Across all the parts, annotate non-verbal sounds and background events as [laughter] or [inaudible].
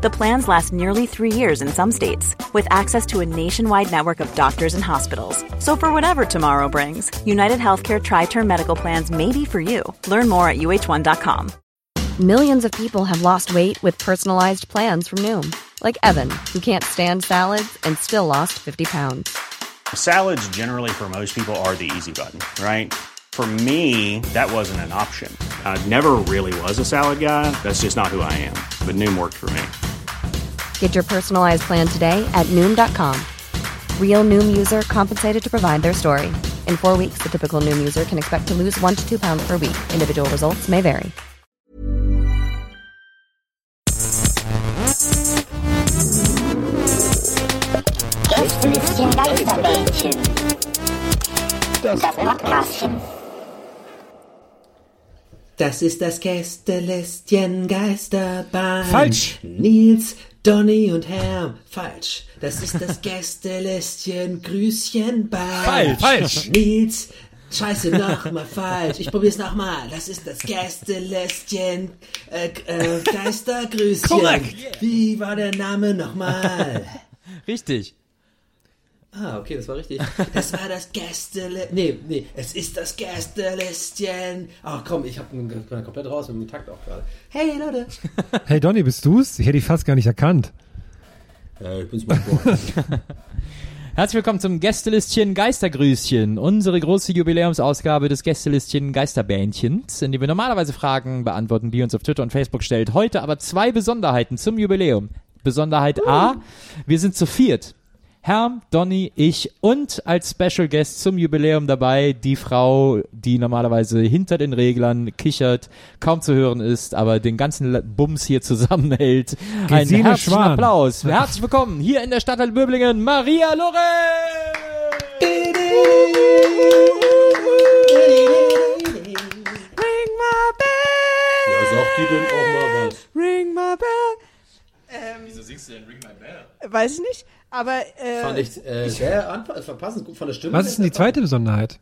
The plans last nearly three years in some states, with access to a nationwide network of doctors and hospitals. So, for whatever tomorrow brings, United Healthcare Tri Term Medical Plans may be for you. Learn more at uh1.com. Millions of people have lost weight with personalized plans from Noom, like Evan, who can't stand salads and still lost 50 pounds. Salads, generally, for most people, are the easy button, right? For me, that wasn't an option. I never really was a salad guy. That's just not who I am. But Noom worked for me. Get your personalized plan today at Noom.com. Real Noom user compensated to provide their story. In four weeks, the typical Noom user can expect to lose one to two pounds per week. Individual results may vary. Gästelistchen Geisterbällchen. Das Podcastchen. Das ist das Gästelistchen Geisterbahn. Falsch. Nils, Donny und Herm. Falsch. Das ist das [laughs] Gästelistchen Grüßchenbahn. Falsch. Falsch. Nils, scheiße, nochmal falsch. Ich probier's nochmal. Das ist das Gästelistchen äh, äh, Geistergrüßchen. Korrekt. Wie war der Name nochmal? [laughs] Richtig. Ah, okay, das war richtig. [laughs] Das war das Gästele... Nee, nee, es ist das Gästelistchen. Ach komm, ich hab einen, bin komplett raus mit dem Takt auch gerade. Hey, Leute. [laughs] Hey Donny, bist du's? Ich hätte dich fast gar nicht erkannt. Ja, ich bin's mal. [laughs] Herzlich willkommen zum Gästelistchen Geistergrüßchen, unsere große Jubiläumsausgabe des Gästelistchen Geisterbähnchens, in dem wir normalerweise Fragen beantworten, die ihr uns auf Twitter und Facebook stellt. Heute aber zwei Besonderheiten zum Jubiläum. Besonderheit A, wir sind zu viert. Herm, Donny, ich und als Special Guest zum Jubiläum dabei die Frau, die normalerweise hinter den Reglern kichert, kaum zu hören ist, aber den ganzen Bums hier zusammenhält. Einen herzlichen Schwan. Applaus. Herzlich willkommen hier in der Stadtteil Böblingen, Maria Lorenz! Ring my bell, Ja, sagt die denn auch mal was? ring my bell. Wieso singst du denn Ring My Bell? Weiß ich nicht, aber äh, Fand ich äh, sehr verpassend gut von der Stimme. Was ist denn die zweite Besonderheit?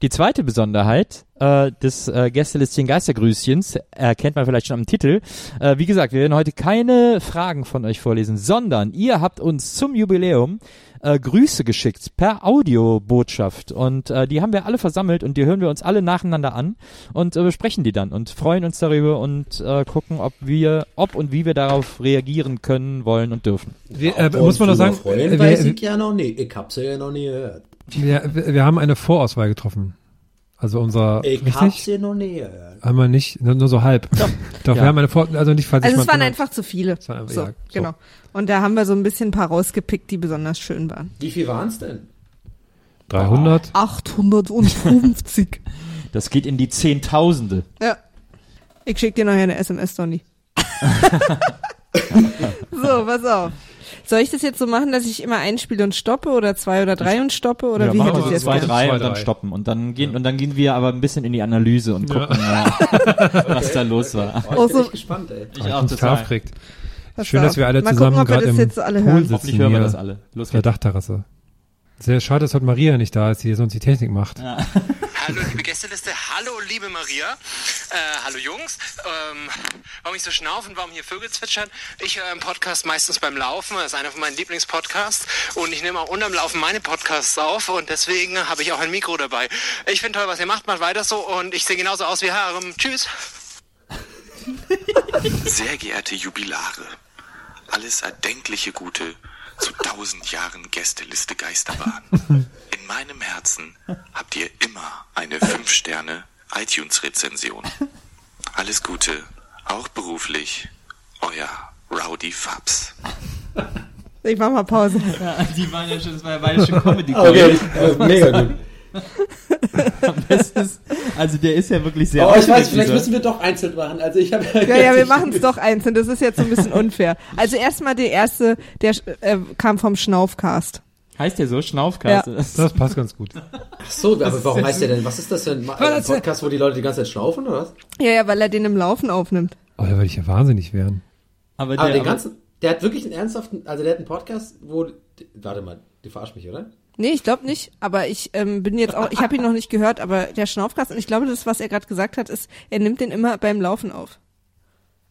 Die zweite Besonderheit äh, des äh, Gästelistchen Geistergrüßchens erkennt man vielleicht schon am Titel. Äh, wie gesagt, wir werden heute keine Fragen von euch vorlesen, sondern ihr habt uns zum Jubiläum äh, Grüße geschickt per Audiobotschaft und äh, die haben wir alle versammelt und die hören wir uns alle nacheinander an und äh, besprechen die dann und freuen uns darüber und äh, gucken, ob wir, ob und wie wir darauf reagieren können, wollen und dürfen. Wir, äh, muss man doch sagen, Freuen, äh, weiß wir, ich ja noch nie. Ich hab's ja noch nie gehört. wir, wir haben eine Vorauswahl getroffen. Also unser, Ich hab's noch nie gehört. Haben wir nicht, nur, nur so halb. Doch, [laughs] Ja. wir haben eine Vor, also nicht, falls also es waren einfach zu viele. Es war einfach- so, ja, so. genau. Und da haben wir so ein bisschen ein paar rausgepickt, die besonders schön waren. Wie viel waren's denn? 300. 850. [laughs] Das geht in die Zehntausende. ja. Ich schick dir nachher eine SMS, Donny. [laughs] so, pass auf. Soll ich das jetzt so machen, dass ich immer einspiele und stoppe oder zwei oder drei und stoppe oder ja, wie machen hättet wir ihr das zwei, drei und dann stoppen. Und dann gehen, und dann gehen wir aber ein bisschen in die Analyse und gucken, äh, [laughs] was da los war. Oh, ich Oh, bin so- gespannt, ey. Ich Ich auch total. aufgeregt. Pass Schön, dass wir alle Mal zusammen gerade das im jetzt alle Pool hören. sitzen Hoffentlich hören wir das alle. Los auf der geht's. Dachterrasse. Sehr schade, dass heute Maria nicht da ist, die sonst die Technik macht. [laughs] Hallo liebe Gästeliste, hallo liebe Maria, äh, hallo Jungs. Ähm, warum ich so schnaufen, warum hier Vögel zwitschern? Ich höre einen Podcast meistens beim Laufen, das ist einer von meinen Lieblingspodcasts und ich nehme auch unterm Laufen meine Podcasts auf und deswegen habe ich auch ein Mikro dabei. Ich finde toll, was ihr macht, macht weiter so und ich sehe genauso aus wie Harem. Tschüss. Sehr geehrte Jubilare, alles erdenkliche Gute zu tausend Jahren Gästeliste Geisterbahn. In meinem Herzen habt ihr immer eine 5-Sterne iTunes-Rezension. Alles Gute, auch beruflich, euer Rowdy Fabs. Ich mach mal Pause. Die waren ja schon, das war ja beide schon Comedy. Okay, äh, mega gut. [laughs] Ist, also der ist ja wirklich sehr Oh, ich weiß, vielleicht dieser- müssen wir doch einzeln machen. Also ich habe Ja, ja, wir machen es doch einzeln. Das ist jetzt so ein bisschen unfair. Also erstmal der erste, der äh, kam vom Schnaufcast. Heißt der so? Schnaufcast? Ja. Das- passt ganz gut. Ach so, aber warum heißt der denn? Was ist das für ein, Podcast, wo die Leute die ganze Zeit schnaufen oder was? Ja, ja, weil er den im Laufen aufnimmt. Oh, da würde ich ja wahnsinnig werden. Aber Aber der, den ganzen, der hat wirklich einen ernsthaften, also der hat einen Podcast, wo, warte mal, du verarsch mich, oder? Nee, ich glaube nicht, aber ich ähm, bin jetzt auch, ich habe ihn noch nicht gehört, aber der Schnaufgast, und ich glaube, das, was er gerade gesagt hat, ist, er nimmt den immer beim Laufen auf.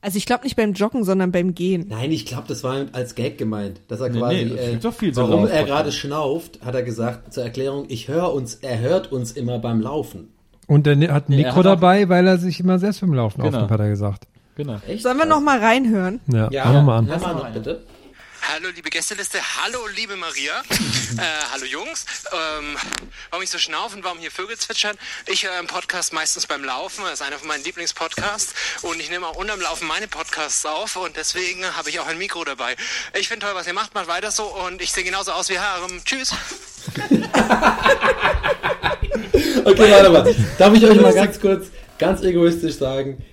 Also ich glaube nicht beim Joggen, sondern beim Gehen. Nein, ich glaube, das war als Gag gemeint, dass er Nee, quasi, nee, es äh, doch viel so warum er gerade schnauft, hat er gesagt, zur Erklärung, ich höre uns, er hört uns immer beim Laufen. Und er ne- hat er Mikro hat auch- dabei, weil er sich immer selbst beim Laufen Genau. aufnimmt, hat er gesagt. Genau. Echt? Sollen wir noch mal reinhören? Ja, Ja, mal an. Hör mal noch, bitte. Hallo liebe Gästeliste, hallo liebe Maria, [laughs] äh, hallo Jungs. Ähm, warum ich so schnaufen, warum hier Vögel zwitschern? Ich höre einen Podcast meistens beim Laufen, das ist einer von meinen Lieblingspodcasts und ich nehme auch unterm Laufen meine Podcasts auf und deswegen habe ich auch ein Mikro dabei. Ich finde toll, was ihr macht, macht weiter so und ich sehe genauso aus wie Harem. Tschüss. [laughs] Okay, warte mal. Darf ich euch mal ganz kurz, ganz egoistisch sagen,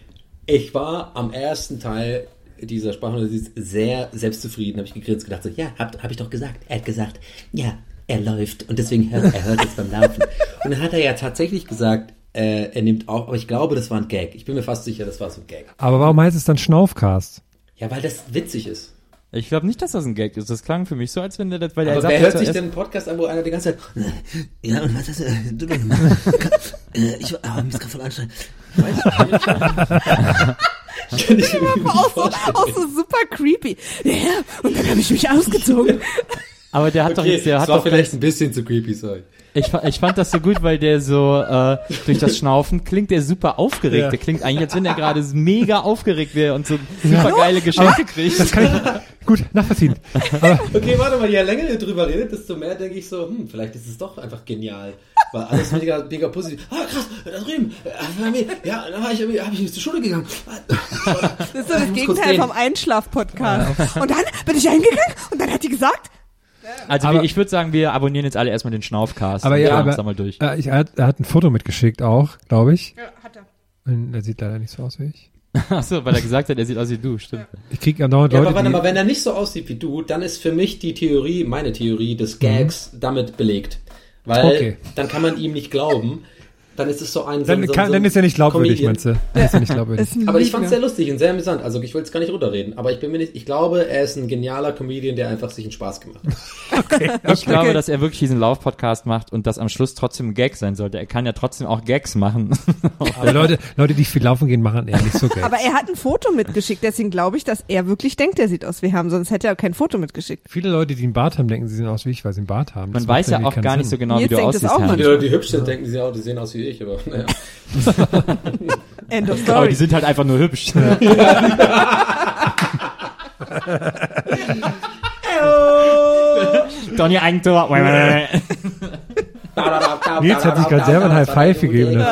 ich war am ersten Teil dieser Sprachanalyse sehr selbstzufrieden, habe ich gegrinst, gedacht so, ja, hab, hab ich doch gesagt. Er hat gesagt, ja, er läuft und deswegen hört er hört jetzt beim Laufen. [laughs] Und dann hat er ja tatsächlich gesagt, äh, er nimmt auf, aber ich glaube, das war ein Gag. Ich bin mir fast sicher, das war so ein Gag. Aber warum heißt es dann Schnaufcast? Ja, weil das witzig ist. Ich glaube nicht, dass das ein Gag ist. Das klang für mich so, als wenn der das, weil er Aber sagt wer ja hört sich denn einen Podcast an, wo einer die ganze Zeit, ja, und was hast du, du doch gemacht? [laughs] Äh, ich war, aber mir ist gerade voll anstrengend. Ich. Kann [laughs] ich mir nicht Auch so, auch so super creepy. Ja, und dann habe ich mich ausgezogen. Aber der hat doch Okay, jetzt, der das hat war doch vielleicht ein bisschen zu creepy, sorry. Ich, ich fand das so gut, weil der so äh, durch das Schnaufen klingt der super aufgeregt. Ja. Der klingt eigentlich, als wenn er gerade mega aufgeregt wäre und so super geile Geschenke kriegt. Das kann ich [laughs] gut nachvollziehen. Aber Okay, warte mal, je länger ihr drüber redet, desto mehr denke ich so, hm, vielleicht ist es doch einfach genial. Weil alles mega, mega positiv. Ah, krass, da drüben, äh, ja, da war ich, hab ich zur Schule gegangen. Das ist so das Gegenteil vom Einschlaf-Podcast. Und dann bin ich hingegangen und dann hat die gesagt, Also Aber- wir, ich würde sagen, wir abonnieren jetzt alle erstmal den Schnaufcast. Aber und ja, aber uns da mal durch. Äh, ich, er, hat, er hat ein Foto mitgeschickt auch, glaube ich. ja, hat er. Und er sieht leider nicht so aus wie ich. [laughs] Achso, weil er gesagt hat, er sieht aus wie du, stimmt. Ich krieg ja Ja, Leute, aber warte mal, wenn er nicht so aussieht wie du, dann ist für mich die Theorie, meine Theorie des Gags damit belegt. Weil Okay. dann kann man ihm nicht glauben. Dann ist es so ein dann, so, kann, so dann ist er nicht glaubwürdig, Comedian. meinst du? Dann ist er nicht glaubwürdig. [laughs] Aber ich fand es sehr lustig und sehr amüsant. Also ich will jetzt gar nicht runterreden, aber ich bin mir nicht, ich glaube, er ist ein genialer Comedian, der einfach sich einen Spaß gemacht hat. [laughs] Ich glaube, dass er wirklich diesen Lauf-Podcast macht und das am Schluss trotzdem ein Gag sein sollte. Er kann ja trotzdem auch Gags machen. [laughs] Aber Leute, Leute, die viel laufen gehen, machen eher nicht so geil. Aber er hat ein Foto mitgeschickt, deswegen glaube ich, dass er wirklich denkt, er sieht aus wie Ham, sonst hätte er kein Foto mitgeschickt. Viele Leute, die einen Bart haben, denken, sie sehen aus wie ich, weil sie einen Bart haben. Man Das weiß ja auch gar nicht so Sinn. genau, wie Nils du aussiehst. Die. Leute, die hübsch sind, denken sie auch, die sehen aus wie ich, aber naja. [laughs] End of Aber story. die sind halt einfach nur hübsch. [laughs] Donny Eigentor. [laughs] Nils hat sich gerade selber ein High Five gegeben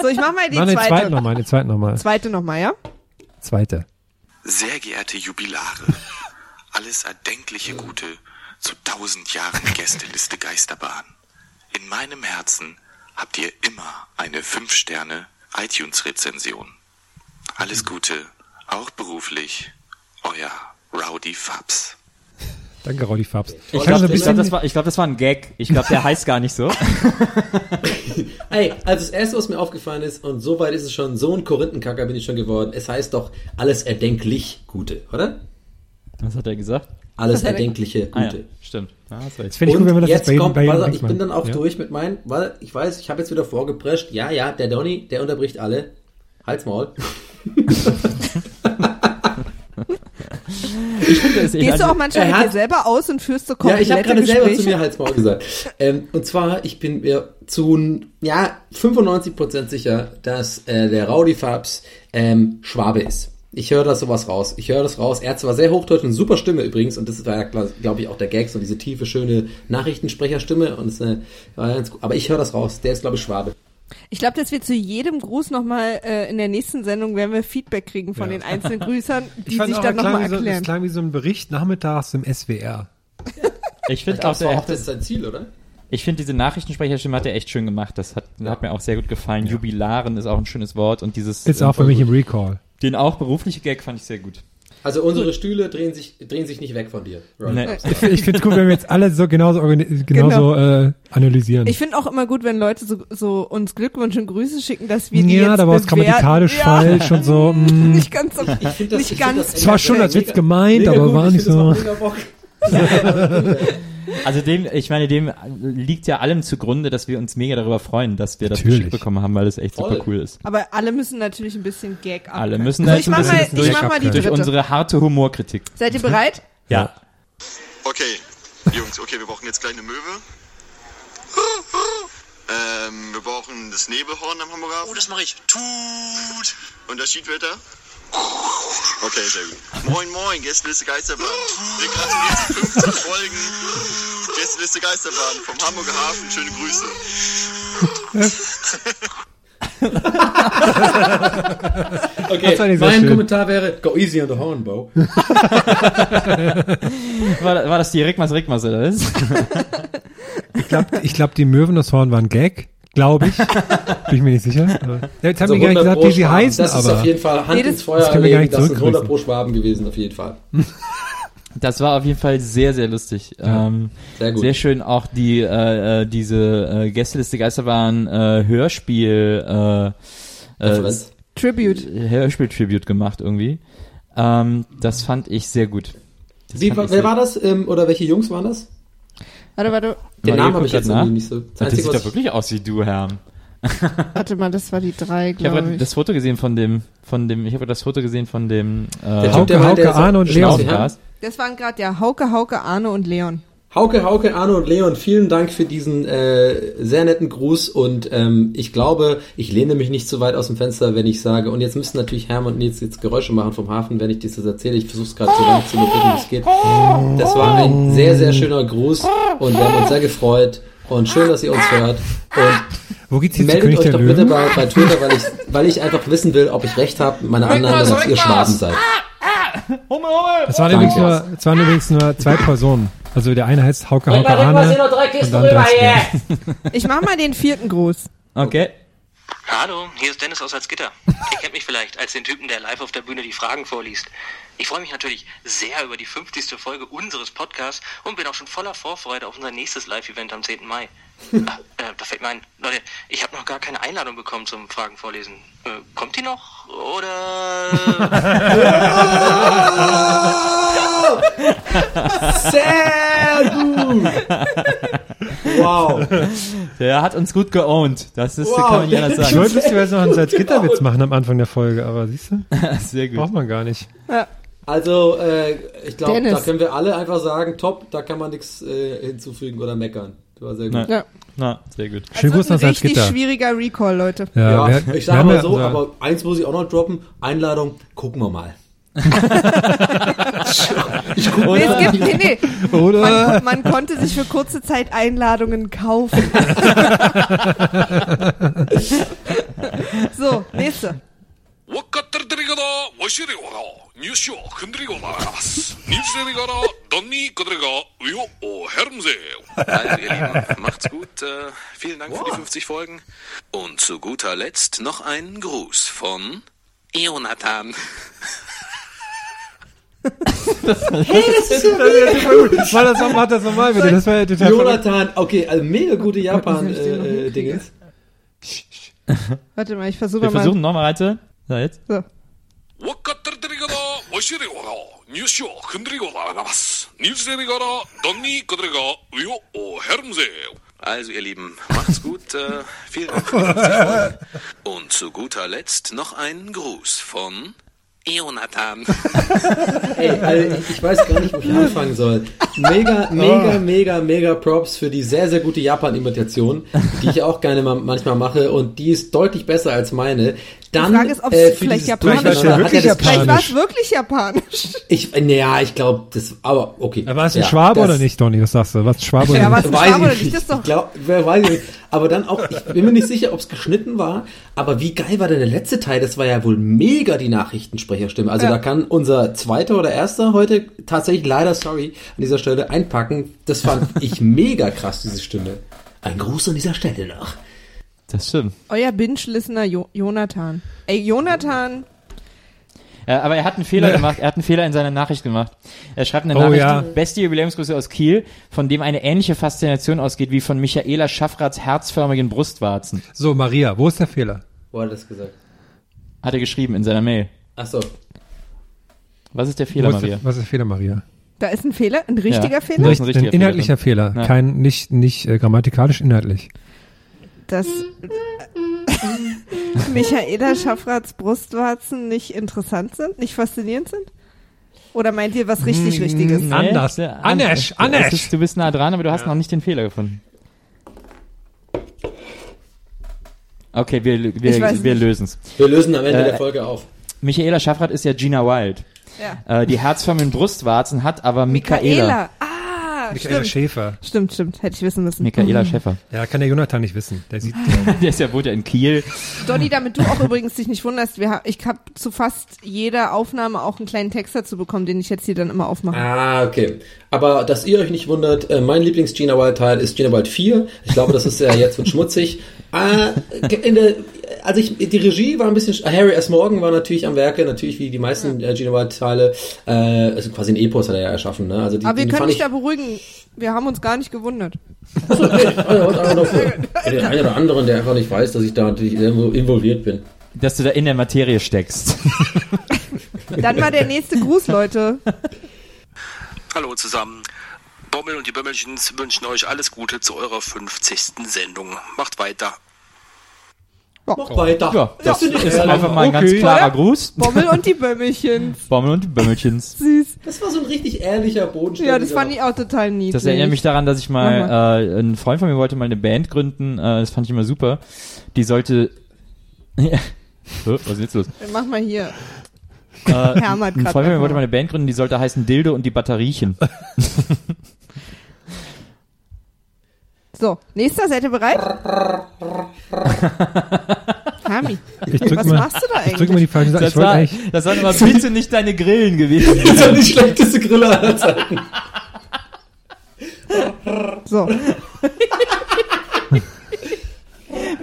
So, ich mach mal die Mach den zweiten zweite. nochmal, den zweiten nochmal. Zweite nochmal, ja? Zweite. Sehr geehrte Jubilare, alles erdenkliche Gute zu tausend Jahren Gästeliste Geisterbahn. In meinem Herzen habt ihr immer eine 5-Sterne iTunes-Rezension. Alles Gute, auch beruflich, euer Rowdy Fabs. Danke, Roddy Fabs. Ich glaube, so glaub, das, war- ich glaub, das war ein Gag. Ich glaube, der heißt gar nicht so. [laughs] Ey, also das erste, was mir aufgefallen ist, und so weit ist es schon, so ein Korinthenkacker bin ich schon geworden, es heißt doch alles erdenklich Gute, oder? Was hat er gesagt? Alles er- erdenkliche Ah, ja, Gute. stimmt. Recht. das finde ich gut, wenn man das jetzt jetzt bei kommt, bei Dings ich bin dann auch ja? durch mit meinen, weil ich weiß, ich habe jetzt wieder vorgeprescht, ja, ja, der Donny, der unterbricht alle. Halt's Maul. [laughs] Ich finde Gehst du also, auch manchmal er mit hat- dir selber aus und führst so Ja, ich habe gerade selber zu mir Halt's Maul gesagt. [laughs] Ähm, und zwar, ich bin mir zu ja, 95% sicher, dass äh, der Rowdy Fabs ähm, Schwabe ist. Ich höre das sowas raus. Ich höre das raus. Er hat zwar sehr hochdeutsch und super Stimme übrigens, und das war ja, glaube ich, auch der Gag, so diese tiefe, schöne Nachrichtensprecherstimme. Und ist eine, war ganz gut. Aber ich höre das raus. Der ist, glaube ich, Schwabe. Ich glaube, dass wir zu jedem Gruß nochmal äh, in der nächsten Sendung werden wir Feedback kriegen von Ja. den einzelnen Grüßern, [laughs] die sich auch, dann nochmal wie so, das erklären. klang wie so ein Bericht nachmittags im SWR. [laughs] ich finde auch, der auch, das ist sein Ziel, oder? Ich finde diese Nachrichtensprecherstimme hat er echt schön gemacht. Das hat, hat mir auch sehr gut gefallen. Jubilaren ist auch ein schönes Wort und dieses Ist äh, auch für mich im Recall. Den auch berufliche Gag fand ich sehr gut. Also unsere Stühle drehen sich, drehen sich nicht weg von dir. Nee. Ich, ich finde es gut, wenn wir jetzt alle so genauso, genauso äh, analysieren. Ich finde auch immer gut, wenn Leute so, so uns Glückwünsche und Grüße schicken, dass wir die ja, jetzt da war es grammatikalisch ja. falsch und so. [laughs] mm. Nicht ganz so. Ich find das, Nicht ich ganz. das Es war schon als Witz gemeint, mega aber gut, war ich nicht so. Das. [laughs] Also dem, ich meine, dem liegt ja allem zugrunde, dass wir uns mega darüber freuen, dass wir das Natürlich. geschickt bekommen haben, weil es echt Voll. super cool ist. Aber alle müssen natürlich ein bisschen Gag ab. Alle müssen so, da ich jetzt ein mach mal, bisschen ich durch, mach mal die durch dritte. unsere harte Humorkritik. Seid ihr bereit? Ja. Okay, Jungs, okay, wir brauchen jetzt gleich eine Möwe. Ähm, wir brauchen das Nebelhorn am Hamburger. Oh, das mache ich. Tut. Und das Schiedwetter? Okay, sehr gut. Moin, moin, Gästeliste Geisterbahn. Wir gratulieren zu 50 Folgen. Gästeliste Geisterbahn vom Hamburger Hafen. Schöne Grüße. [laughs] Okay, mein schön. Kommentar wäre, go easy on the horn, Bo. [laughs] War, war das die Rigmas Rigmas oder was? Ich glaube, ich glaub, die Möwen das Horn waren Gag. Glaube ich. Bin ich mir nicht sicher. Ja, jetzt haben Also die gar nicht 100 gesagt, wie sie Schwaben. heißen, Das ist aber. auf jeden Fall Hand Nee, das- ins Feuer das können wir gar legen, nicht das sind 100 zurückgrüßen. pro Schwaben gewesen, auf jeden Fall. [laughs] Das war auf jeden Fall sehr, sehr lustig. Ähm, Sehr gut. Sehr schön auch die äh, äh, diese äh, Gästeliste Geisterbahn äh, Hörspiel äh, äh. Tribute. Hörspiel-Tribute gemacht irgendwie. Ähm, das fand ich sehr gut. Wie, fand ich wer sehr- war das? Ähm, oder welche Jungs waren das? Warte, warte, Den Namen habe ich jetzt nach. irgendwie nicht so. Das Das Einzige, sieht doch wirklich aus wie du, Herr. [laughs] warte mal, das war die drei, Ich habe glaube gerade ich. das Foto gesehen von dem, von dem, ich habe das Foto gesehen von dem Der äh, der Hauke, Hauke, er Arne und Leon. Das waren gerade ja Hauke, Hauke, Arne und Leon. Hauke, Hauke, Arne und Leon, vielen Dank für diesen äh, sehr netten Gruß und ähm, ich glaube, ich lehne mich nicht zu weit aus dem Fenster, wenn ich sage, und jetzt müssen natürlich Herm und Nils jetzt Geräusche machen vom Hafen, wenn ich das erzähle. Ich versuche es gerade so lange zu überbrücken, wie es geht. Das war ein sehr, sehr schöner Gruß und wir haben uns sehr gefreut und schön, dass ihr uns hört. Und Wo geht's jetzt meldet euch doch bitte bei, bei Twitter, weil ich, weil ich einfach wissen will, ob ich recht habe, meine Annahme, dass ihr Schwaben seid. Das waren, übrigens nur, das waren übrigens nur zwei Personen. Also der eine heißt Hauke, Hauke, Arne. und dann der Sven. [laughs] Ich mach mal den vierten Gruß. Okay. Hallo, hier ist Dennis aus Salzgitter. Ihr kennt mich vielleicht als den Typen, der live auf der Bühne die Fragen vorliest. Ich freue mich natürlich sehr über die 50. Folge unseres Podcasts und bin auch schon voller Vorfreude auf unser nächstes Live-Event am 10. Mai. Äh, da fällt mir ein, Leute, ich habe noch gar keine Einladung bekommen zum Fragen vorlesen. Äh, kommt die noch? Oder... Sehr gut! Wow. Der hat uns gut geowned. Das ist, Wow. kann man nicht anders Ich sagen. wollte lustigerweise noch einen Salzgitterwitz machen am Anfang der Folge, aber siehst du, [laughs] Sehr gut. braucht man gar nicht. Also, äh, ich glaube, da können wir alle einfach sagen, top, da kann man nichts äh, hinzufügen oder meckern. Das war sehr gut. Nein. Ja. Na, sehr gut. Nach Also ein richtig Salzgitter. schwieriger Recall, Leute. Ja, Ja, ich sage mal ja so, unser- aber eins muss ich auch noch droppen. Einladung, gucken wir mal. [laughs] Nee, es gibt, nee, nee. Man, Oder? ko- man konnte sich für kurze Zeit Einladungen kaufen. [laughs] so, nächste. 시대 와라 뉴쇼 흔들리고 나가스 뉴스데리 가라 Donny Kodrega Jo Hermse Also ihr Lieben, macht's gut. Äh, vielen Dank wow. für die 50 Folgen. Und zu guter Letzt noch einen Gruß von Jonathan. [laughs] hey, das ist ja gut. Mach das, mach das nochmal bitte. Das war ja Jonathan, okay, also mega gute Japan-Dingens. Äh, äh Warte mal, ich versuche mal. Wir versuchen nochmal, Reite. So, jetzt. So. わかってるてりがだ、わしりわが、入手を組んでりございます。入手りがら、どんにくでりが、うよ、お、ヘルムゼ Also ihr Lieben, macht's gut. Äh, vielen Dank für die 50 Folgen. Und zu guter Letzt noch ein Gruß von Jonathan. [laughs] Ey, also ich, ich weiß gar nicht, wo ich anfangen soll. Mega, mega, mega, mega Props für die sehr, sehr gute Japan-Imitation, die ich auch gerne mal, manchmal mache und die ist deutlich besser als meine. Dann, Die Frage ist, ob es äh, vielleicht japanisch war. Wirklich Vielleicht war Japanisch. es wirklich japanisch. Ich, naja, ich glaube, das, aber okay. War es ein Ja, Schwabe oder nicht, Donny? Was sagst du? Was Schwabe Ja, oder was nicht? ein Weiß Schwabe oder ich nicht? Das ist doch. Ich glaub, wer weiß ich nicht. Aber dann auch, ich bin mir nicht sicher, ob es geschnitten war, aber wie geil war denn der letzte Teil? Das war ja wohl mega die Nachrichtensprecherstimme. Also Ja. da kann unser zweiter oder erster heute tatsächlich leider, sorry, an dieser Stelle einpacken. Das fand [laughs] ich mega krass, diese Stimme. Ein Gruß an dieser Stelle noch. Das stimmt. Euer Binge-Listener jo Jonathan. Ey, Jonathan, Äh, aber er hat einen Fehler gemacht. Er hat einen Fehler in seiner Nachricht gemacht. Er schreibt eine Oh, Nachricht, ja. beste Jubiläumsgrüße aus Kiel, von dem eine ähnliche Faszination ausgeht wie von Michaela Schaffrats herzförmigen Brustwarzen. So, Maria, wo ist der Fehler? Wo hat er das gesagt? Hat er geschrieben in seiner Mail. Ach so. Was ist der Fehler, ist Maria? Der, was ist der Fehler, Maria? Da ist ein Fehler, ein richtiger Ja. Fehler. Ein richtiger ein inhaltlicher Fehler Fehler. Ja. kein nicht nicht äh, grammatikalisch inhaltlich. Dass [laughs] Michaela Schaffrats Brustwarzen nicht interessant sind, nicht faszinierend sind? Oder meint ihr was richtig Richtiges? Nee. Anders. der- Anders, es anders. Ist, du bist nah dran, aber du hast noch nicht den Fehler gefunden. Okay, wir, wir, wir nicht. lösen's. Wir lösen am Ende Äh, der Folge auf. Michaela Schaffrath ist ja Gina Wild. Ja. Äh, die herzförmigen Brustwarzen hat aber Michaela. Michaela. Ah, Michaela stimmt. Schäfer. Stimmt, stimmt. Hätte ich wissen müssen. Michaela Schäffer. Ja, kann der Jonathan nicht wissen. Der sieht. [laughs] Der ist ja ja in Kiel. Donny, damit du auch übrigens dich nicht wunderst, wir ich habe zu fast jeder Aufnahme auch einen kleinen Text dazu bekommen, den ich jetzt hier dann immer aufmache. Ah, okay. Aber dass ihr euch nicht wundert, äh, mein Lieblings-Gina Wild-Teil ist Gina Wild 4. Ich glaube, das ist ja jetzt wird schmutzig. Äh, in der, also ich, die Regie war ein bisschen, Harry S. Morgan war natürlich am Werke, natürlich wie die meisten äh, Gina Wild-Teile, äh, also quasi ein Epos hat er ja erschaffen, ne? Also die, Aber wir die können dich da beruhigen. Wir haben uns gar nicht gewundert. Also, einfach nur für für den einen oder anderen, der einfach nicht weiß, dass ich da natürlich irgendwo involviert bin. Dass du da in der Materie steckst. [laughs] Dann mal der nächste Gruß, Leute. Hallo zusammen. Bommel und die Bömmelchens wünschen euch alles Gute zu eurer 50. Sendung. Macht weiter. Mach weiter. Ja, das ich ist einfach mal ein ganz Okay. klarer Gruß. Bommel und die Bömmelchens. Bommel und die Bömmelchens. [laughs] Süß. Das war so ein richtig ehrlicher Bodenständiger. Ja, das fand ich auch total niedlich. Das erinnert mich daran, dass ich mal, äh, ein Freund von mir wollte mal eine Band gründen, äh, das fand ich immer super. Die sollte, [laughs] ja. So, was ist jetzt los? Mach mal hier. Äh, ein Freund von mir wollte mal eine Band gründen, die sollte heißen Dildo und die Batteriechen. [laughs] So, nächster, seid ihr bereit? [laughs] Hami, was mal, machst du da Ich drücke mal die eigentlich? falsche Seite. Das, war, eigentlich. das waren aber bitte nicht deine Grillen gewesen. [laughs] Das ist ja die schlechteste Grille aller Zeiten. So,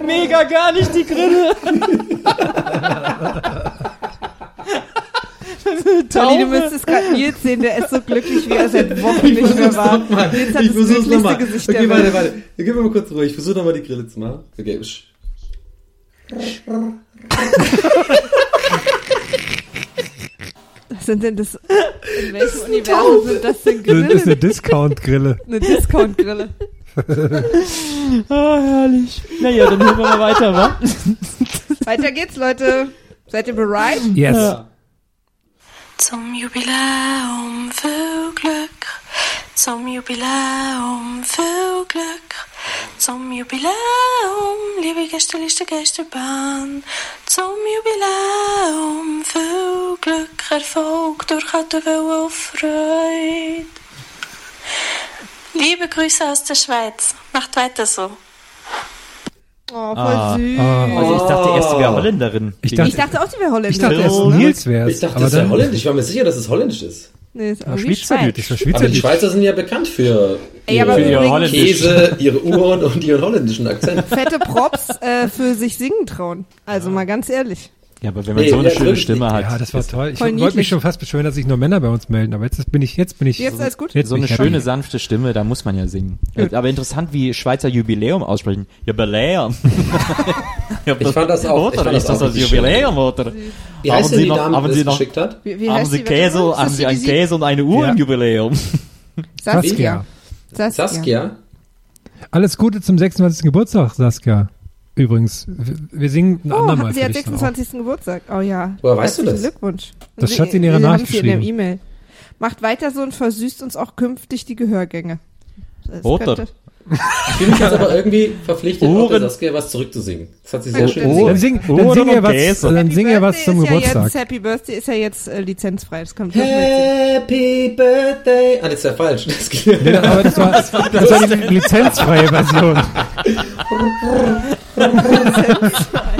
Mega gar nicht die Grille. [laughs] Tolli, du müsstest gerade Nils sehen, der ist so glücklich, wie er seit Wochen nicht mehr war. Nils hat ich das versuch's glücklichste nochmal. Gesicht Okay, der warte, warte. Gib mir mal kurz ruhig. Ich versuche nochmal die Grille zu machen. Okay. sch- Was sind denn das? In welchem Universum sind das denn Das ist eine? Discount-Grille. [laughs] Eine Discount-Grille. Ah, herrlich. Naja, dann hören wir mal weiter, wa? Weiter geht's, Leute. Seid ihr bereit? Yes. Zum Jubiläum viel Glück, zum Jubiläum viel Glück, zum Jubiläum, liebe Gästeliste Gästebahn, zum Jubiläum viel Glück, Erfolg durch den Wille und Freude. Liebe Grüße aus der Schweiz, macht weiter so. Oh, voll Ah. süß. Also ich dachte erst, die wäre Holländerin. Ich dachte- Ich dachte auch, sie wäre Ich dachte Holländerin. erst Nils wär's. Ich dachte, das wäre holländisch. Ich war mir sicher, dass es holländisch ist. Nee, ist Ah, irgendwie Schweizerdeutsch. War Aber die. Schweizer sind ja bekannt für Ey, ihre übrigens- Käse, ihre Uhren und ihren holländischen Akzent. Fette Props äh, für sich singen trauen. Also mal ganz ehrlich. Ja, aber wenn man Nee, so eine ja, schöne wirklich. Stimme hat. Ja, das war toll. Ich wollte mich schon fast beschweren, dass sich nur Männer bei uns melden, aber jetzt bin ich, jetzt bin ich. Jetzt alles gut? Jetzt so eine ich happy. schöne, sanfte Stimme, da muss man ja singen. Aber interessant, wie Schweizer Jubiläum aussprechen. Jubiläum. [laughs] Ich fand das auch- ich Oder fand ist das das auch das richtig Jubiläum, oder? Wie Haben heißt denn Sie die noch- Dame, haben die Sie noch- geschickt hat? Wie, wie haben Sie Käse, haben Sie die- Käse und eine Uhr im Jubiläum? Saskia. Saskia. Saskia? Alles Gute zum 26. Geburtstag, Saskia. Übrigens, wir singen ein Oh, andermal sie hat dich dann auch. 26. Geburtstag. Oh ja. Woher weißt du das? Glückwunsch. Das hat sie in ihrer Nachricht sie in der geschrieben. E-Mail. Macht weiter so und versüßt uns auch künftig die Gehörgänge. Das Oder? könnte- Ich fühle mich jetzt aber irgendwie verpflichtet, auch der Ohren. Saskia was zurückzusingen. Das hat sie sehr gut, schön dann gesungen. Dann sing, Oh, dann sing ihr was, dann sing ihr was zum ja Geburtstag. Jetzt, Happy Birthday ist ja jetzt äh, lizenzfrei. Das mitsingen. Happy Birthday. Ah, das ist ja falsch. [laughs] Das geht Ja, aber das war, [laughs] das war die lizenzfreie Version. [laughs]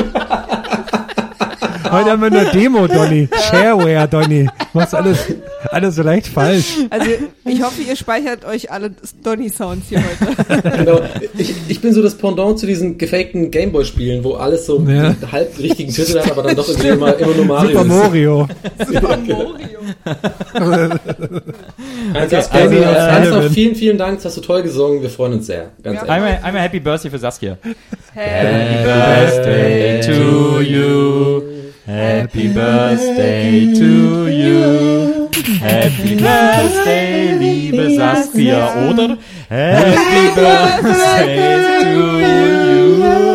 Heute haben wir nur Demo, Donny. Shareware, Donny. Machst alles. Alles so leicht falsch. Also ich hoffe, ihr speichert euch alle Donny-Sounds hier heute. Genau. Ich, ich bin so das Pendant zu diesen gefakten Gameboy-Spielen, wo alles so Ja. einen halb richtigen Titel hat, aber dann doch irgendwie immer, immer nur Mario Super. Mario. [laughs] Super Mario. Also, also, also, äh, erst noch Evan. vielen, vielen Dank, das hast du toll gesungen, wir freuen uns sehr. Ganz ehrlich. Einmal, einmal Happy Birthday für Saskia. Happy Birthday to you. Happy Birthday to you. Happy Birthday, liebe Saskia, oder? Happy Birthday to you.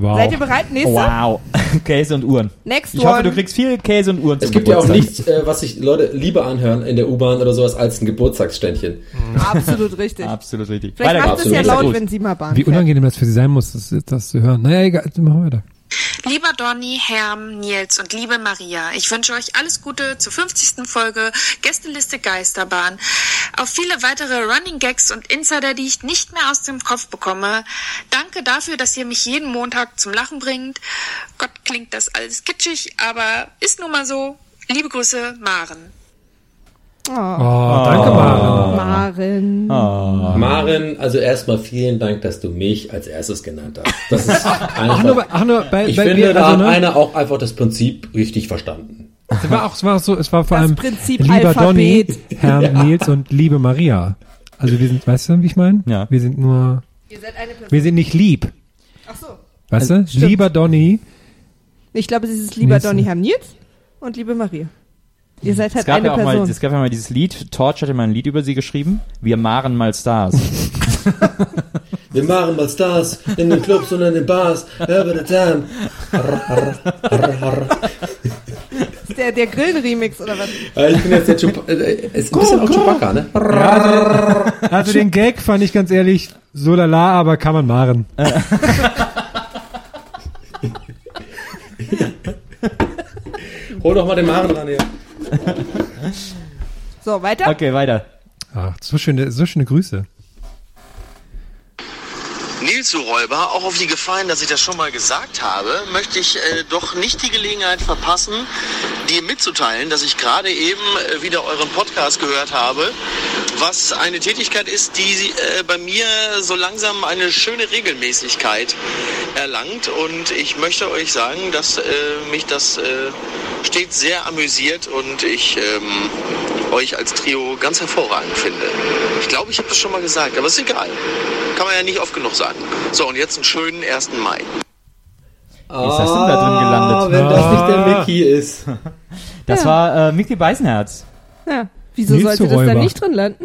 Wow. Seid ihr bereit? Nächste? Wow. [laughs] Käse und Uhren. Next Ich hoffe, one. du kriegst viel Käse und Uhren Es zum gibt ja auch Geburtstag. nichts, äh, was sich Leute lieber anhören in der U-Bahn oder sowas als ein Geburtstagsständchen. Absolut richtig. Absolut richtig. Vielleicht Weiter macht es ja laut, wenn sie mal Bahn Wie fährt. unangenehm das für sie sein muss, das, das zu hören. Naja, egal, machen wir weiter. Lieber Donny, Herm, Nils und liebe Maria, ich wünsche euch alles Gute zur 50. Folge Gästeliste Geisterbahn. Auf viele weitere Running Gags und Insider, die ich nicht mehr aus dem Kopf bekomme. Danke dafür, dass ihr mich jeden Montag zum Lachen bringt. Gott klingt das alles kitschig, aber ist nun mal so. Liebe Grüße, Maren. Oh, Oh, danke, Maren. Maren. Ah. Maren, also erstmal vielen Dank, dass du mich als erstes genannt hast. Das ist [laughs] Ach einfach. nur, ach nur bei, ich bei finde, mir, da also, hat ne, einer auch einfach das Prinzip richtig verstanden. es war auch, es war auch so, es war vor Das allem Prinzip lieber Donny. [laughs] Herr Nils und liebe Maria. Also wir sind, weißt du, wie ich meine? Ja. Wir sind nur, Ihr seid eine Person. wir sind nicht lieb. Ach so. Weißt Also, du? stimmt. Lieber Donny. Ich glaube, es ist lieber Nils. Donny Herm Nils und liebe Maria. Ihr seid Es halt gab, eine ja auch mal, Person. es gab ja mal dieses Lied, Torch hatte mal ein Lied über sie geschrieben. Wir maren mal Stars. [laughs] Wir machen mal Stars in den Clubs und in den Bars. Time. der, der Grillen-Remix oder was? Äh, Ich bin jetzt der Chup äh, ist ein bisschen auch Chewbacca, ne? Also den Gag fand ich ganz ehrlich so lala, aber kann man machen. Hol doch mal den Maren ran hier. So, weiter? Okay, weiter. Ach, so schöne, so schöne Grüße. Nils, du Räuber, auch auf die Gefahr hin, dass ich das schon mal gesagt habe, möchte ich äh, doch nicht die Gelegenheit verpassen, dir mitzuteilen, dass ich gerade eben äh, wieder euren Podcast gehört habe, was eine Tätigkeit ist, die äh, bei mir so langsam eine schöne Regelmäßigkeit erlangt. Und ich möchte euch sagen, dass äh, mich das äh, stets sehr amüsiert und ich ähm, euch als Trio ganz hervorragend finde. Ich glaube, ich habe das schon mal gesagt, aber ist egal. Kann man ja nicht oft genug sagen. So, und jetzt einen schönen 1. Mai. Wie ist das denn da drin gelandet? Ah, wenn das nicht der Mickey ist. Das Ja. war äh, Mickey Beisenherz. Ja. Wieso Nils sollte das da nicht drin landen?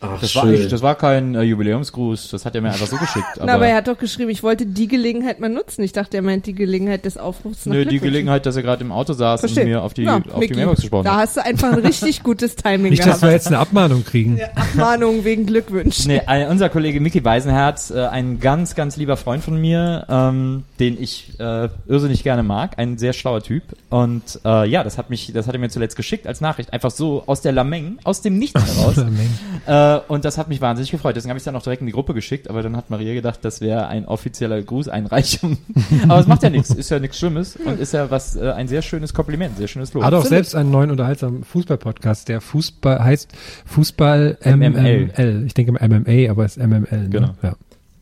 Ach, Das war, eigentlich, das war kein äh, Jubiläumsgruß, das hat er mir einfach so geschickt. Aber, Na, aber er hat doch geschrieben, ich wollte die Gelegenheit mal nutzen. Ich dachte, er meint die Gelegenheit des Aufrufs nach nö, die. Gelegenheit, dass er gerade im Auto saß Verstehe. und mir auf die, Ja, auf die Micky, Mailbox gesprochen Da hat. hast du einfach ein richtig [laughs] gutes Timing Nicht, dass gehabt. wir jetzt eine Abmahnung kriegen. Abmahnung wegen Glückwünschen. Nee, ein, unser Kollege Mickey Beisenherz, äh, ein ganz, ganz lieber Freund von mir, ähm, den ich äh, irrsinnig gerne mag, ein sehr schlauer Typ. Und äh, ja, das hat mich, das hat er mir zuletzt geschickt als Nachricht, einfach so aus der Lameng, aus dem Nichts [laughs] heraus. äh, und das hat mich wahnsinnig gefreut. Deswegen habe ich es dann auch direkt in die Gruppe geschickt, aber dann hat Maria gedacht, das wäre ein offizieller Grußeinreichung. [laughs] aber es macht ja nichts, ist ja nichts Schlimmes und ist ja was äh, ein sehr schönes Kompliment, sehr schönes Lob. Hat auch selbst einen neuen unterhaltsamen Fußball-Podcast, der Fußball heißt Fußball MML. MML. Ich denke mal MMA, aber es ist MML. Ne? Genau. Ja.